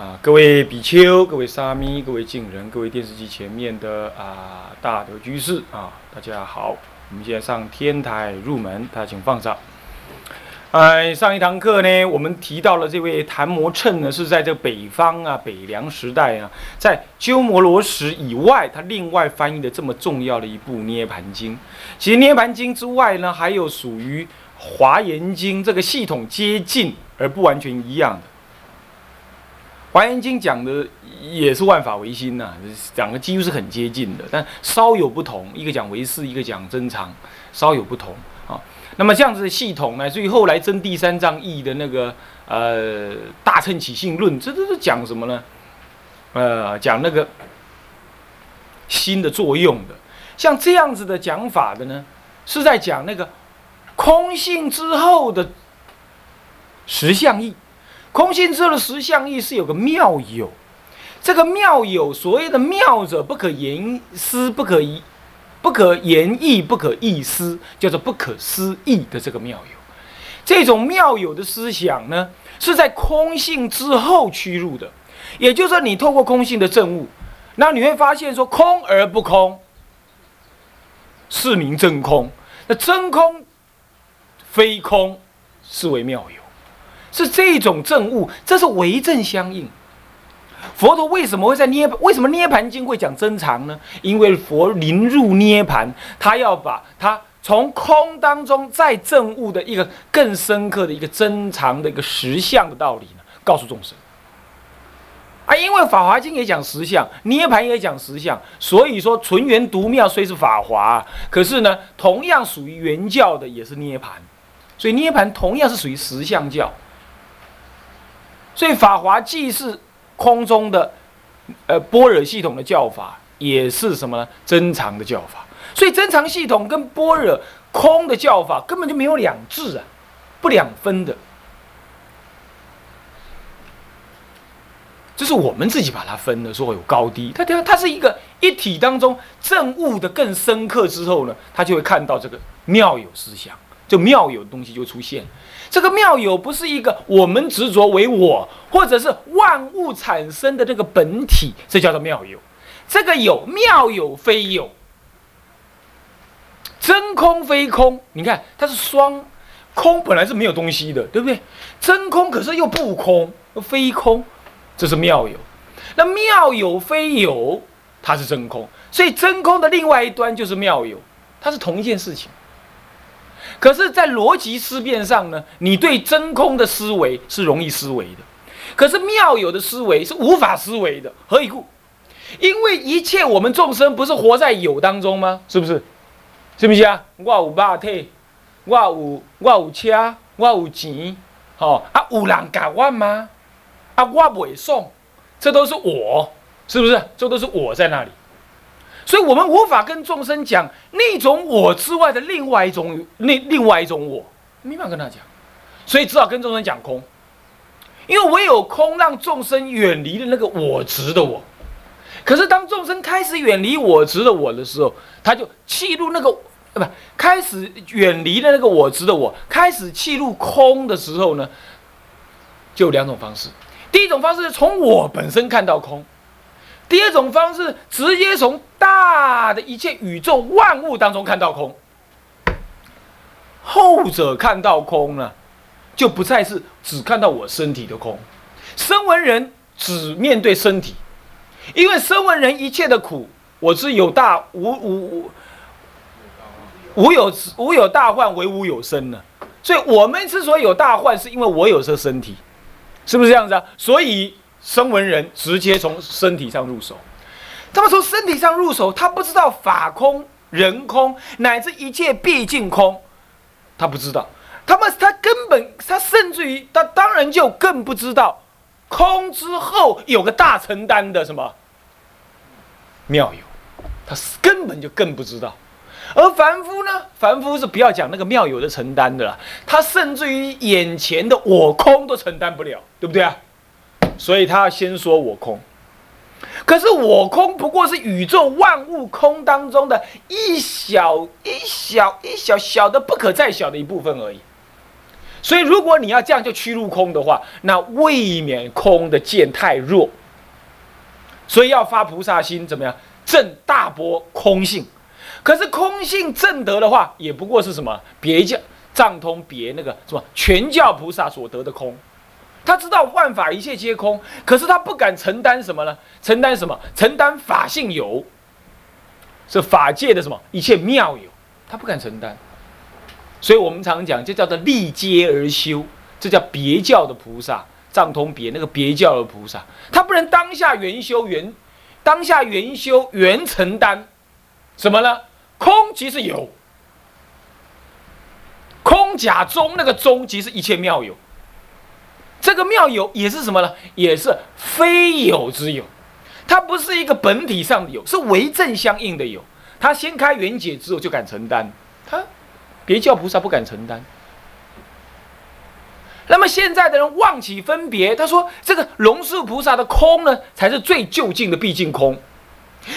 啊！各位比丘、各位沙弥、各位敬人、各位电视机前面的啊大德居士啊，大家好！我们现在上天台入门，大家请放上。哎，上一堂课呢，我们提到了这位昙摩谶呢，是在这北方啊北凉时代啊，在鸠摩罗什以外，他另外翻译的这么重要的一部《涅盘经》。其实《涅盘经》之外呢，还有属于《华严经》这个系统接近而不完全一样的。《华严经》讲的也是万法唯心呐、讲的几乎是很接近的，但稍有不同，一个讲唯识，一个讲真常，稍有不同啊。那么这样子的系统呢，所以后来真第三章译的那个呃《大乘起信论》，这都是讲什么呢？呃，讲那个心的作用的。像这样子的讲法的呢，是在讲那个空性之后的实相义。空性之后的实相义是有个妙有，这个妙有所谓的妙者不可言思，不可议，不可言意，不可意思，叫做不可思议的这个妙有。这种妙有的思想呢，是在空性之后驱入的，也就是说，你透过空性的证悟，那你会发现说空而不空，是名真空。那真空非空，是为妙有。是这种证悟，这是为正相应。佛陀为什么会在涅？为什么涅盘经会讲真常呢？因为佛临入涅盘，他要把他从空当中再证悟的一个更深刻的一个真常的一个实相的道理呢，告诉众生。啊，因为法华经也讲实相，涅盘也讲实相，所以说纯元独妙虽是法华，可是呢，同样属于原教的也是涅盘，所以涅盘同样是属于实相教。所以法华既是空中的，呃般若系统的教法，也是什么呢？真常的教法。所以真常系统跟般若空的教法根本就没有两致啊，不两分的。这是我们自己把它分的，说有高低。它它它是一个一体当中证悟的更深刻之后呢，他就会看到这个妙有思想，就妙有东西就出现。这个妙有不是一个我们执着为我，或者是万物产生的那个本体，这叫做妙有。这个有妙有非有，真空非空。你看它是双空，本来是没有东西的，对不对？真空可是又不空，非空，这是妙有。那妙有非有，它是真空，所以真空的另外一端就是妙有，它是同一件事情。可是，在逻辑思辨上呢，你对真空的思维是容易思维的，可是妙有的思维是无法思维的。何以故？因为一切我们众生不是活在有当中吗？是不是？是不是啊？我有肉体，我有我有车，我有钱，哦啊，有人教我吗？啊，我袂爽，这都是我，是不是？这都是我在那里。所以我们无法跟众生讲那种我之外的另外一种那另外一种我，没办法跟他讲，所以只好跟众生讲空，因为唯有空让众生远离了那个我执的我。可是当众生开始远离我执的我的时候，他就弃入那个呃不开始远离了那个我执的我，开始弃入空的时候呢，就两种方式。第一种方式是从我本身看到空。第二种方式，直接从大的一切宇宙万物当中看到空。后者看到空呢，就不再是只看到我身体的空。声闻人只面对身体，因为声闻人一切的苦，我是有大无无无有无有大患，唯无有生呢。所以我们之所以有大患，是因为我有这身体，是不是这样子啊？所以。声闻人直接从身体上入手，他们从身体上入手，他不知道法空、人空乃至一切毕竟空，他不知道。他们他根本他甚至于他当然就更不知道空之后有个大承担的什么妙有，他根本就更不知道。而凡夫呢，凡夫是不要讲那个妙有的承担的了，他甚至于眼前的我空都承担不了，对不对啊？所以他要先说我空。可是我空不过是宇宙万物空当中的一小一小一小小的不可再小的一部分而已。所以如果你要这样就趋入空的话，那未免空的见太弱。所以要发菩萨心，怎么样正大波空性？可是空性正得的话，也不过是什么别教藏通别那个什么全教菩萨所得的空。他知道万法一切皆空，可是他不敢承担什么呢？承担什么？承担法性有，是法界的什么一切妙有，他不敢承担。所以我们常讲，这叫做立阶而修，这叫别教的菩萨，藏通别那个别教的菩萨，他不能当下圆修圆，当下圆修圆承担什么呢？空即是有，空假中那个中即是一切妙有。这个妙有也是什么呢？也是非有之有，它不是一个本体上的有，是为正相应的有。他先开缘解之后就敢承担，他别教菩萨不敢承担。那么现在的人妄起分别，他说这个龙树菩萨的空呢，才是最就近的毕竟空。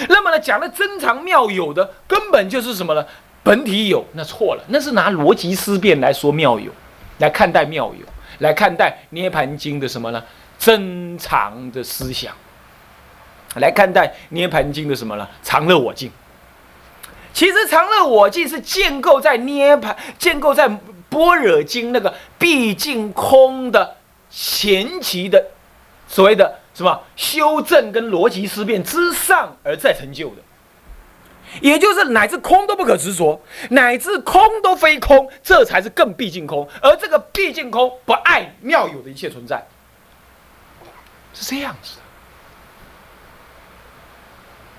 那么呢，讲的真常妙有的根本就是什么呢？本体有，那错了，那是拿逻辑思辨来说妙有，来看待妙有。来看待《涅盘经》的什么呢？珍藏的思想。来看待《涅盘经》的什么呢？常乐我净。其实常乐我净是建构在涅盘、建构在般若经那个毕竟空的前期的所谓的什么修正跟逻辑思辨之上而再成就的。也就是乃至空都不可执着，乃至空都非空，这才是更毕竟空。而这个毕竟空不爱妙有的一切存在，是这样子的。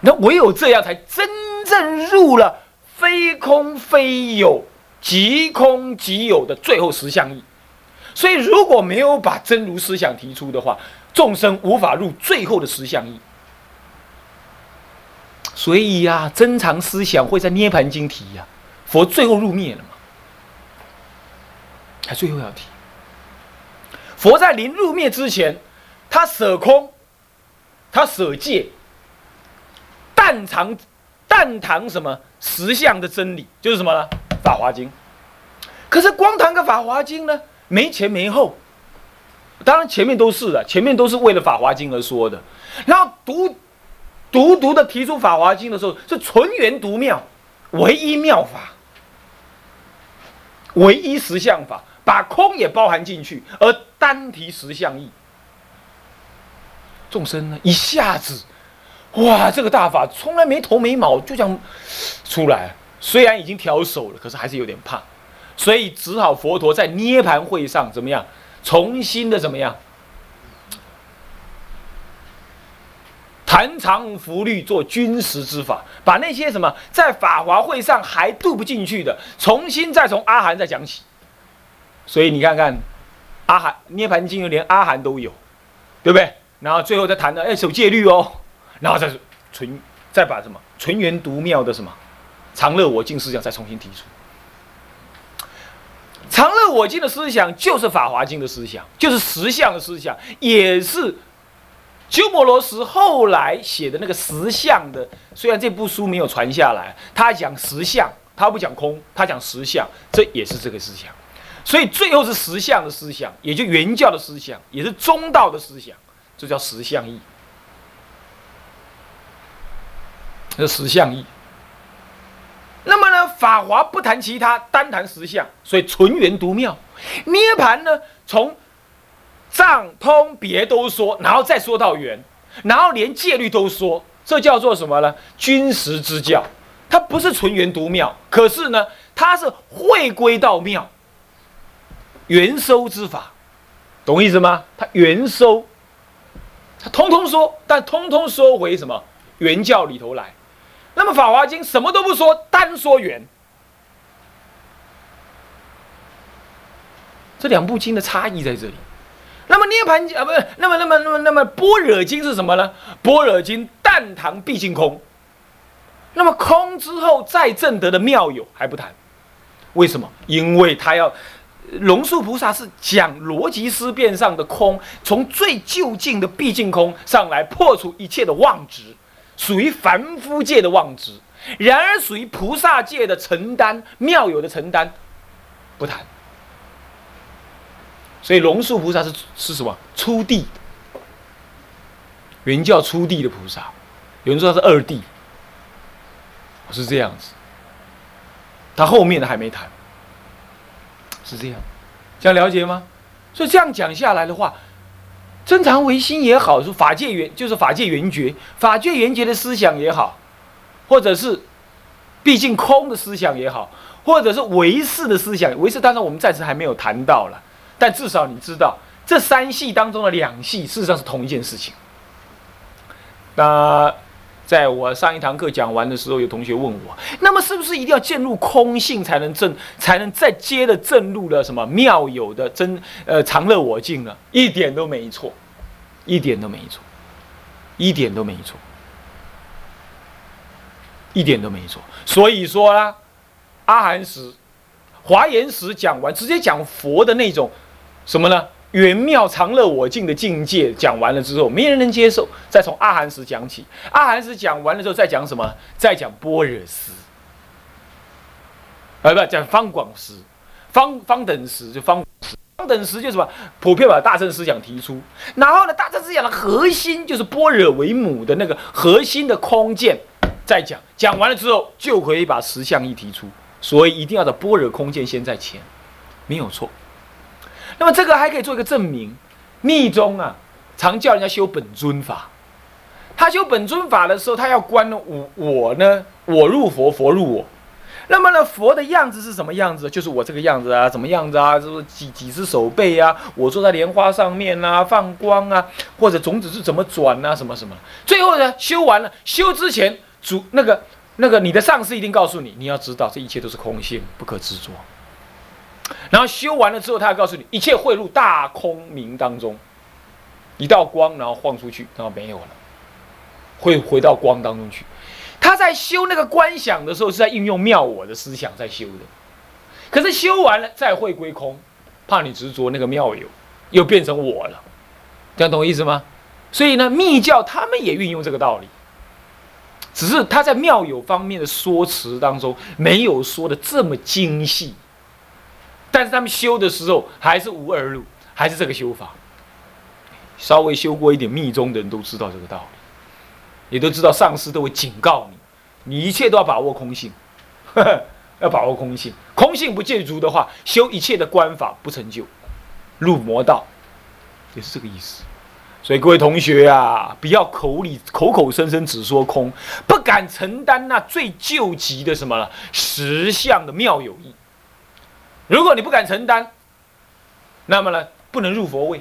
那唯有这样，才真正入了非空非有、即空即有的最后实相义。所以，如果没有把真如思想提出的话，众生无法入最后的实相义。所以呀，珍藏思想会在《涅盘经》提呀，佛最后入灭了嘛，他最后要提。佛在临入灭之前，他舍空，他舍戒，但藏但谈什么实相的真理，就是什么呢？《法华经》。可是光谈个《法华经》呢，没前没后。当然前面都是的，前面都是为了《法华经》而说的，然后读。独独的提出《法华经》的时候，是纯元独妙，唯一妙法，唯一实相法，把空也包含进去，而单提实相义。众生呢，一下子，哇，这个大法从来没头没毛，就这样出来。虽然已经调手了，可是还是有点怕，所以只好佛陀在涅盘会上怎么样，重新的怎么样。盘藏福律做军实之法，把那些什么在法华会上还渡不进去的，重新再从阿含再讲起。所以你看看，阿含涅盘经又连阿含都有，对不对？然后最后再谈的，哎，守戒律哦，然后再纯再把什么纯元独妙的什么常乐我净思想再重新提出。常乐我净的思想就是法华经的思想，就是实相的思想，也是。鸠摩罗什后来写的那个实相的，虽然这部书没有传下来，他讲实相，他不讲空，他讲实相，这也是这个思想。所以最后是实相的思想，也就原教的思想，也是中道的思想，这叫实相义。这实相义。那么呢，法华不谈其他，单谈实相，所以纯元独妙。涅盘呢，从。藏通别都说，然后再说到圆，然后连戒律都说，这叫做什么呢？君实之教，它不是纯元独妙，可是呢，它是会归到妙，元收之法，懂意思吗？它元收，它通通说，但通通说回什么圆教里头来。那么《法华经》什么都不说，单说圆，这两部经的差异在这里。那么《涅盘经啊，不是，那么那么那么那么般若经是什么呢？般若经但谈毕竟空。那么空之后再证得的妙有还不谈，为什么？因为他要龙树菩萨是讲逻辑思辨上的空，从最就近的毕竟空上来破除一切的妄执，属于凡夫界的妄执。然而属于菩萨界的承担妙有的承担，不谈。所以龙树菩萨是是什么？初地，原教初地的菩萨，有人说他是二地，是这样子。他后面的还没谈，是这样，这样了解吗？所以这样讲下来的话，真常唯心也好，说法界圆就是法界圆觉，法界圆觉的思想也好，或者是毕竟空的思想也好，或者是唯识的思想，唯识当然我们暂时还没有谈到了。但至少你知道，这三系当中的两系事实上是同一件事情。那在我上一堂课讲完的时候，有同学问我，那么是不是一定要进入空性才能证，才能再接着证入了什么妙有的真呃常乐我净呢？一点都没错，一点都没错，一点都没错，一点都没错。所以说啦，阿含时、华严时讲完，直接讲佛的那种。什么呢？圆妙常乐我净的境界讲完了之后，没人能接受。再从阿含时讲起，阿含时讲完了之后，再讲什么？再讲般若时，啊，不讲方广时，方方等时就方方等时就什么？普遍把大乘思想提出，然后呢，大乘思想的核心就是般若为母的那个核心的空见，再讲讲完了之后，就可以把实相一提出。所以一定要的般若空见先在前，没有错。那么这个还可以做一个证明，密宗啊，常叫人家修本尊法。他修本尊法的时候，他要观我我呢，我入佛，佛入我。那么呢，佛的样子是什么样子？就是我这个样子啊，怎么样子啊？就是几几只手背啊？我坐在莲花上面啊，放光啊，或者种子是怎么转啊？什么什么？最后呢，修完了，修之前主那个那个你的上司一定告诉你，你要知道这一切都是空性，不可执着。然后修完了之后，他要告诉你，一切汇入大空明当中，一道光，然后晃出去，然后没有了，会回到光当中去。他在修那个观想的时候，是在运用妙我的思想在修的。可是修完了再会归空，怕你执着那个妙有，又变成我了，这样懂我意思吗？所以呢，密教他们也运用这个道理，只是他在妙有方面的说辞当中，没有说的这么精细。但是他们修的时候还是无二路，还是这个修法。稍微修过一点密宗的人都知道这个道理，也都知道上师都会警告你，你一切都要把握空性，要把握空性，空性不借足的话，修一切的观法不成就，入魔道，也是这个意思。所以各位同学啊，不要口里口口声声只说空，不敢承担那最救急的什么了实相的妙有义。如果你不敢承担，那么呢，不能入佛位。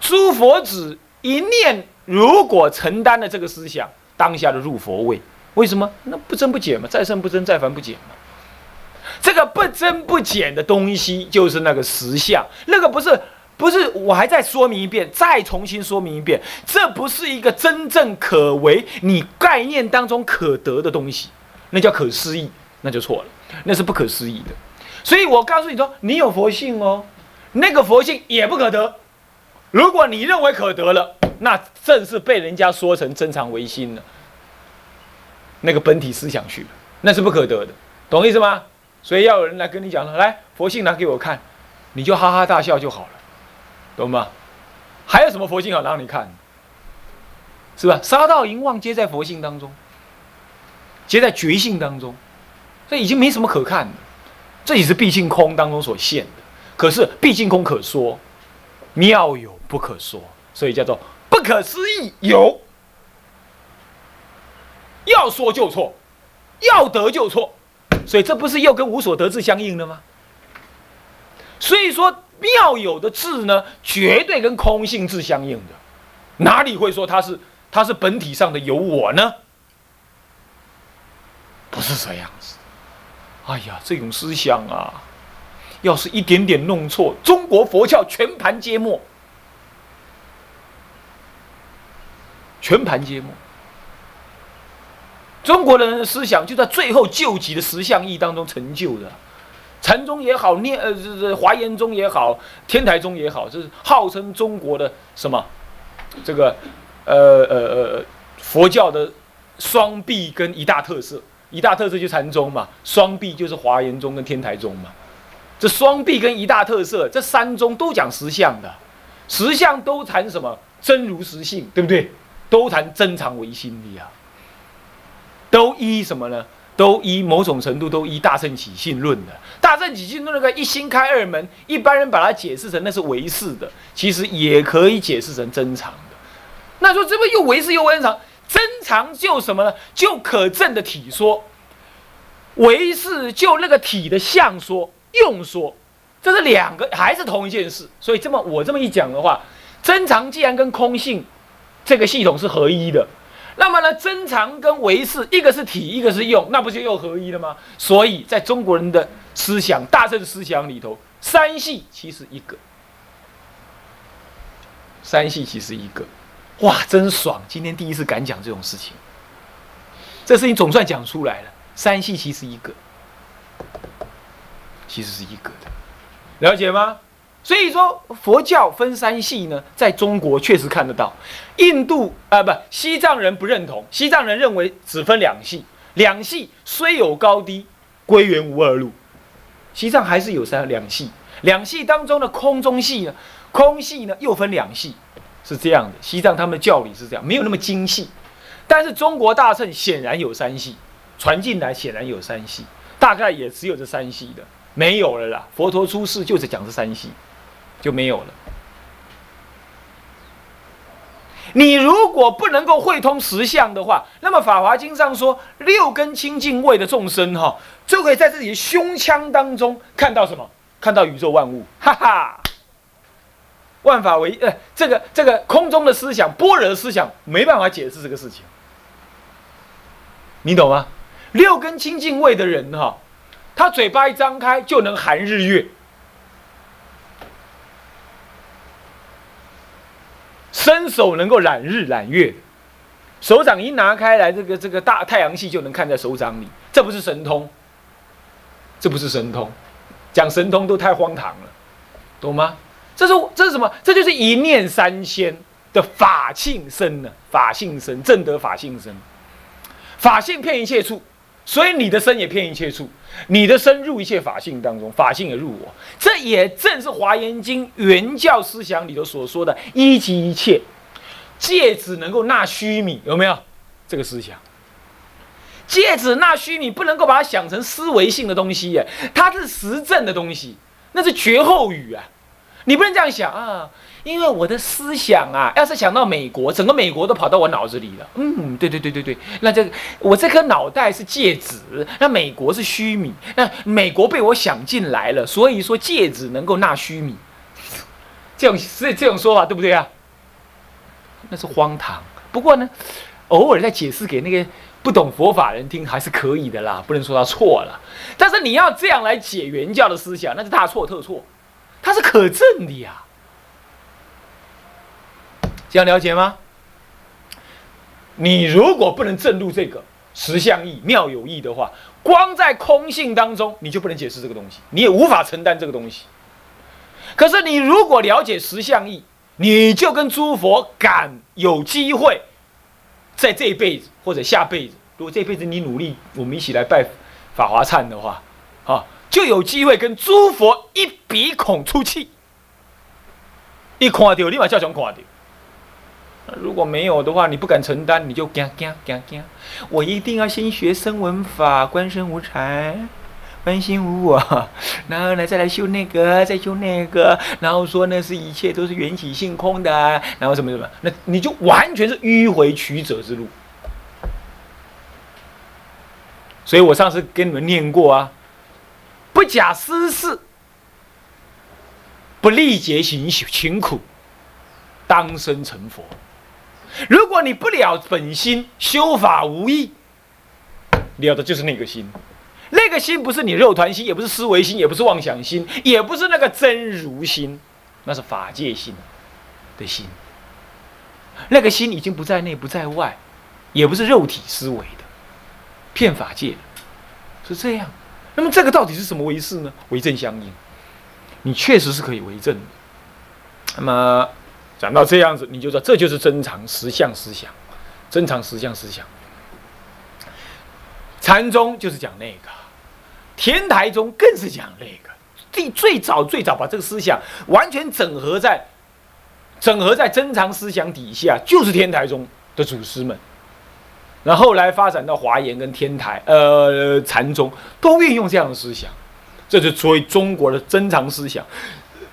诸佛子一念，如果承担了这个思想，当下的入佛位，为什么？那不增不减嘛，再生不增，再凡不减嘛。这个不增不减的东西，就是那个实相。那个不是，不是，我还再说明一遍，再重新说明一遍，这不是一个真正可为你概念当中可得的东西，那叫可思议，那就错了。那是不可思议的，所以我告诉你说，你有佛性哦，那个佛性也不可得。如果你认为可得了，那正是被人家说成真常唯心了，那个本体思想去了，那是不可得的，懂意思吗？所以要有人来跟你讲了，来佛性拿给我看，你就哈哈大笑就好了，懂吗？还有什么佛性好让你看？是吧？杀盗淫妄皆在佛性当中，皆在觉性当中。这已经没什么可看的，这也是毕竟空当中所现的。可是毕竟空可说，妙有不可说，所以叫做不可思议有。要说就错，要得就错，所以这不是又跟无所得智相应了吗？所以说妙有的智呢，绝对跟空性智相应的，哪里会说它是它是本体上的有我呢？不是这样子。哎呀，这种思想啊，要是一点点弄错，中国佛教全盘皆没，全盘皆没。中国人的思想就在最后救急的十相义当中成就的，禅宗也好，念呃这这华严宗也好，天台宗也好，这是号称中国的什么？这个呃呃呃佛教的双臂跟一大特色，一大特色就禅宗嘛，双臂就是华严宗跟天台宗嘛。这双臂跟一大特色，这三宗都讲实相的，实相都谈什么？真如实性，对不对？都谈真常唯心的呀。都依什么呢？都依某种程度都依大乘起信论的。大乘起信论那个一心开二门，一般人把它解释成那是唯识的，其实也可以解释成真常的。那说这不又唯识又真常？真常就什么呢？就可证的体说，唯是就那个体的相说、用说，这是两个还是同一件事？所以这么我这么一讲的话，真常既然跟空性这个系统是合一的。那么呢，真常跟唯是，一个是体，一个是用，那不就又合一了吗？所以在中国人的思想、大乘思想里头，三系其实一个，三系其实一个，哇，真爽！今天第一次敢讲这种事情，这事情总算讲出来了。三系其实一个，其实是一个的，了解吗？所以说，佛教分三系呢，在中国确实看得到。印度啊，不，西藏人不认同。西藏人认为只分两系，两系虽有高低，归元无二路。西藏还是有三两系，两系当中的空中系呢，空系呢又分两系，是这样的。西藏他们的教理是这样，没有那么精细。但是中国大乘显然有三系，传进来显然有三系，大概也只有这三系的，没有了啦。佛陀出世就是讲这三系。就没有了。你如果不能够会通实相的话，那么《法华经》上说六根清净位的众生，哈，就可以在自己的胸腔当中看到什么？看到宇宙万物，哈哈！万法唯呃，这个这个空中的思想、般若的思想，没办法解释这个事情。你懂吗？六根清净位的人，哈，他嘴巴一张开就能含日月。伸手能够揽日揽月，手掌一拿开来，这个这个大太阳系就能看在手掌里，这不是神通，这不是神通，讲神通都太荒唐了，懂吗？这是这是什么？这就是一念三千的法性身呢，法性身正得法性身，法性骗一切处。所以你的身也骗一切处，你的身入一切法性当中，法性也入我。这也正是《华严经》原教思想里头所说的“一即一切”，戒指能够纳须弥，有没有这个思想？戒指纳须弥不能够把它想成思维性的东西耶，它是实证的东西，那是绝后语啊，你不能这样想啊。因为我的思想啊，要是想到美国，整个美国都跑到我脑子里了。嗯，对对对对对，那这个我这颗脑袋是戒指，那美国是虚米，那美国被我想进来了，所以说戒指能够纳虚米，这种是这种说法对不对啊？那是荒唐。不过呢，偶尔再解释给那个不懂佛法人听还是可以的啦，不能说他错了。但是你要这样来解原教的思想，那是大错特错，它是可证的呀。这样了解吗？你如果不能证入这个实相义妙有义的话，光在空性当中，你就不能解释这个东西，你也无法承担这个东西。可是你如果了解实相义，你就跟诸佛敢有机会，在这一辈子或者下辈子，如果这辈子你努力，我们一起来拜法华忏的话，啊，就有机会跟诸佛一鼻孔出气，一看到立马叫熊看到。如果没有的话，你不敢承担，你就惊惊惊惊。我一定要先学声闻法，观身无常，观心无我，然后呢再来修那个，再修那个，然后说那是一切都是缘起性空的，然后什么什么，那你就完全是迂回曲折之路。所以我上次跟你们念过啊，不假思事，不历劫行勤苦，当生成佛。如果你不了本心，修法无益，了的就是那个心。那个心不是你肉团心，也不是思维心，也不是妄想心，也不是那个真如心，那是法界心的心。那个心已经不在内，不在外，也不是肉体思维的，骗法界，是这样。那么这个到底是什么为事呢？为正相应，你确实是可以为正的。那么讲到这样子，你就知道这就是真常实相思想，真常实相思想。禅宗就是讲那个，天台宗更是讲那个。最最早最早把这个思想完全整合在。整合在真常思想底下，就是天台宗的祖师们。然后来发展到华严跟天台，呃，禅宗都运用这样的思想，这就所谓中国的真常思想、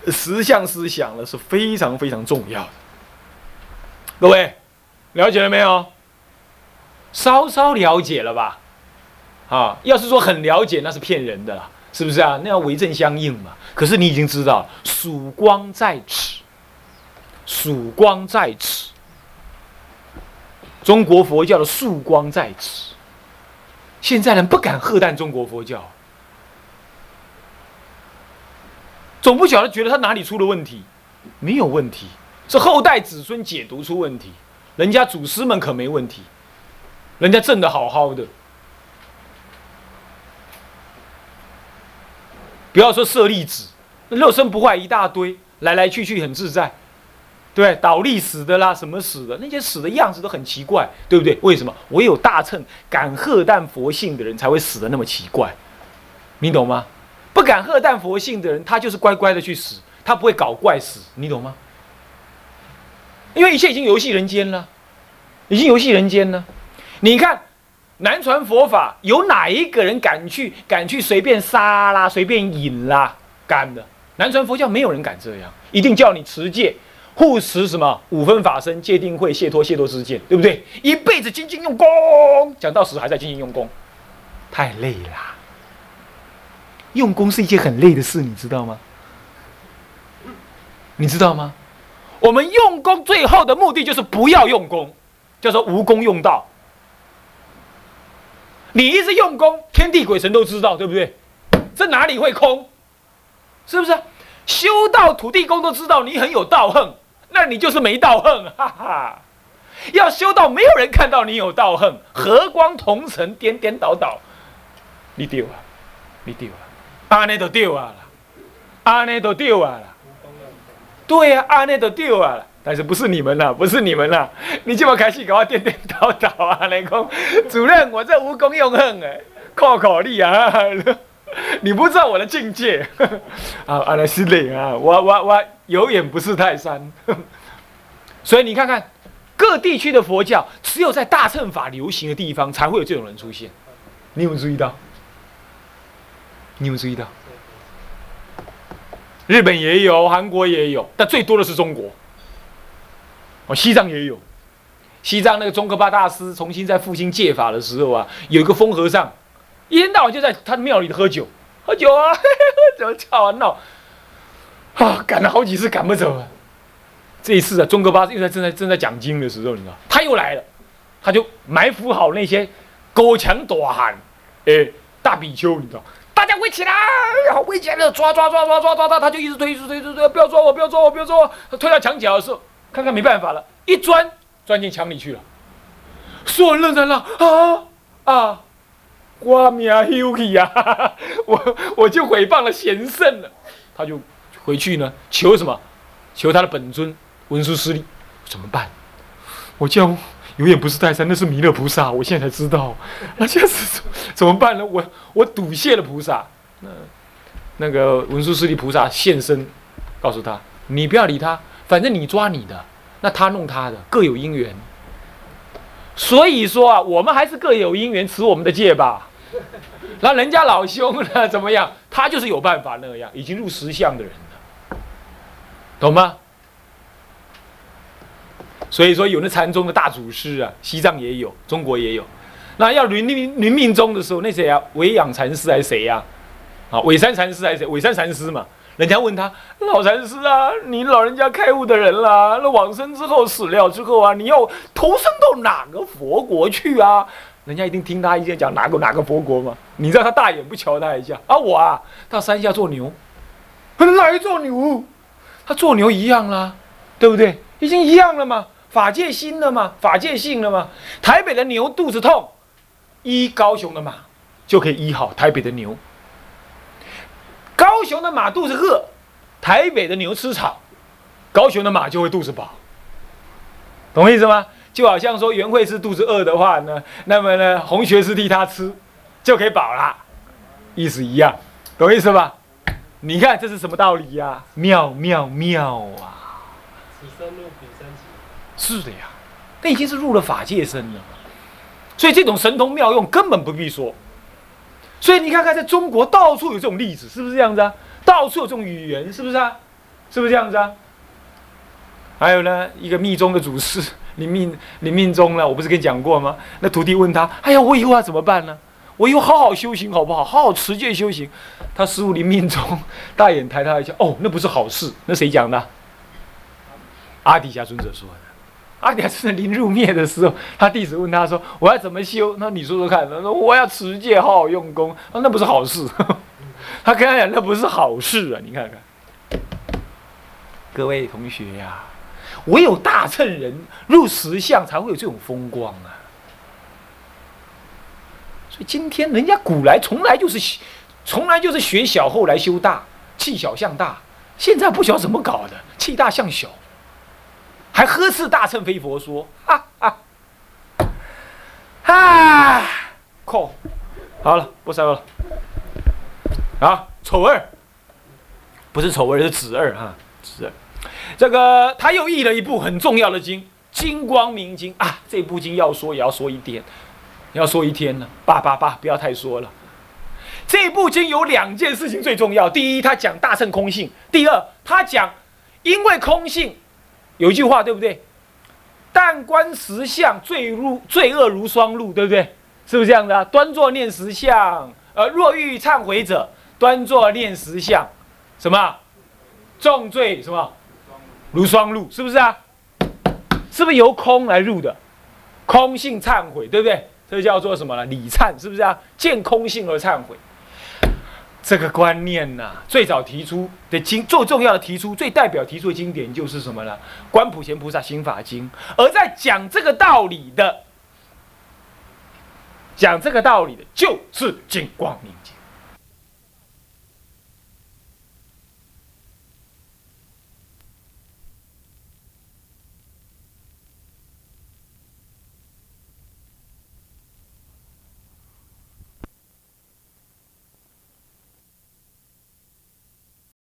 实相思想了，是非常非常重要的。各位了解了没有？稍稍了解了吧？啊，要是说很了解，那是骗人的啦，是不是啊？那要为政相应嘛。可是你已经知道，曙光在此。曙光在此，中国佛教的曙光在此。现在人不敢喝淡中国佛教，总不晓得觉得他哪里出了问题，没有问题，是后代子孙解读出问题。人家祖师们可没问题，人家正的好好的。不要说舍利子，肉身不坏一大堆，来来去去很自在。对，倒立死的啦，什么死的？那些死的样子都很奇怪，对不对？为什么？唯有大乘敢喝淡佛性的人才会死的那么奇怪，你懂吗？不敢喝淡佛性的人，他就是乖乖的去死，他不会搞怪死，你懂吗？因为一切已经游戏人间了，已经游戏人间了。你看，南传佛法有哪一个人敢去敢去随便杀啦，随便引啦？敢的？南传佛教没有人敢这样，一定叫你持戒。护持什么五分法身、戒定慧、解脱、解脱之见，对不对？一辈子精进用功，讲到死还在精进用功，太累了。用功是一件很累的事，你知道吗？你知道吗？我们用功最后的目的就是不要用功，叫做无功用道。你一直用功，天地鬼神都知道，对不对？这哪里会空？是不是？修道土地公都知道你很有道行。那你就是没道行，哈哈！要修到没有人看到你有道行，和光同尘，颠颠倒倒，你丢啊！你丢啊！阿内都丢啊，阿内都丢啊。对呀，阿内都丢啊。但是不是你们啦？不是你们啦！你这么开始给我颠颠倒倒啊？雷公主任，我这无功用恨哎，靠考力啊！你不知道我的境界啊！阿内是累啊！我我我。有眼不识泰山，所以你看看各地区的佛教，只有在大乘法流行的地方才会有这种人出现。你有没注意到？你有有注意到？日本也有，韩国也有，但最多的是中国。哦，西藏也有。西藏那个宗喀巴大师重新在复兴戒法的时候啊，有一个疯和尚，一天到晚就在他的庙里喝酒，喝酒啊，喝酒吵啊闹。啊，赶了好几次赶不走了。这一次啊，中哥巴又在正在正在讲经的时候，你知道，他又来了，他就埋伏好那些狗强大汉，哎，大比丘，你知道，大家围起来，好围起来了，抓抓抓抓抓抓他，他就一直推，一直推，推推，不要抓我，不要抓我，不要抓我。他推到墙角的时候，看看没办法了，一钻钻进墙里去了。所有人愣在那，啊啊，我命休去啊，我我就诽谤了贤圣了，他就。回去呢？求什么？求他的本尊文殊师利？怎么办？我叫有眼不是泰山，那是弥勒菩萨。我现在才知道，那现在是怎么办呢？我我笃谢了菩萨。那那个文殊师利菩萨现身，告诉他：你不要理他，反正你抓你的，那他弄他的，各有因缘。所以说啊，我们还是各有因缘持我们的戒吧。那人家老兄呢？怎么样？他就是有办法那样，已经入实相的人了。懂吗？所以说，有那禅宗的大祖师啊，西藏也有，中国也有。那要临临临命终的时候，那谁啊？维养禅师还是谁呀？啊，韦山禅师还是谁？韦山禅师嘛。人家问他老禅师啊，你老人家开悟的人啦，那往生之后死了之后啊，你要投生到哪个佛国去啊？人家一定听他一天讲哪个哪个佛国吗？你知道他大眼不瞧他一下啊？我啊，到山下做牛，来做牛，他做牛一样啦，对不对？已经一样了嘛，法界心了嘛，法界性了嘛。台北的牛肚子痛，医高雄的马就可以医好台北的牛。高雄的马肚子饿，台北的牛吃草，高雄的马就会肚子饱。懂意思吗？就好像说袁慧是肚子饿的话呢，那么呢，红学是替他吃，就可以饱了，意思一样，懂意思吧？你看这是什么道理呀？妙妙妙啊！此生入彼生是的呀，那已经是入了法界身了，所以这种神通妙用根本不必说。所以你看看，在中国到处有这种例子，是不是这样子啊？到处有这种语言，是不是啊？是不是这样子啊？还有呢，一个密宗的祖师。临命临命终了，我不是跟你讲过吗？那徒弟问他：“哎呀，我以后要怎么办呢？我以后好好修行好不好？好好持戒修行。”他师傅临命终，大眼抬他一下：“哦，那不是好事。那谁讲的？阿底峡尊者说的。阿底峡尊者临入灭的时候，他弟子问他说：‘我要怎么修？’那你说说看。他说：‘我要持戒，好好用功。’那不是好事。他跟他讲那不是好事啊！你看看，各位同学呀。”唯有大乘人入实相，才会有这种风光啊！所以今天人家古来从来就是，从来就是学小，后来修大，气小向大。现在不晓得怎么搞的，气大向小，还呵斥大乘非佛说，哈 哈！啊，扣，好了，不说了。啊，丑二，不是丑二，是子二哈，子二。这个他又译了一部很重要的经《金光明经》啊，这部经要说也要说一天，要说一天了。爸爸爸，不要太说了。这部经有两件事情最重要：第一，他讲大乘空性；第二，他讲因为空性，有一句话对不对？但观实相，罪入罪恶如霜露，对不对？是不是这样的啊？端坐念实相，呃，若欲忏悔者，端坐念实相，什么？重罪什么？如霜露，是不是啊？是不是由空来入的？空性忏悔，对不对？这叫做什么呢？理忏，是不是啊？见空性而忏悔，这个观念呢，最早提出的经，最重要的提出，最代表提出的经典就是什么呢？《观普贤菩萨心法经》。而在讲这个道理的，讲这个道理的，就是《金光明》。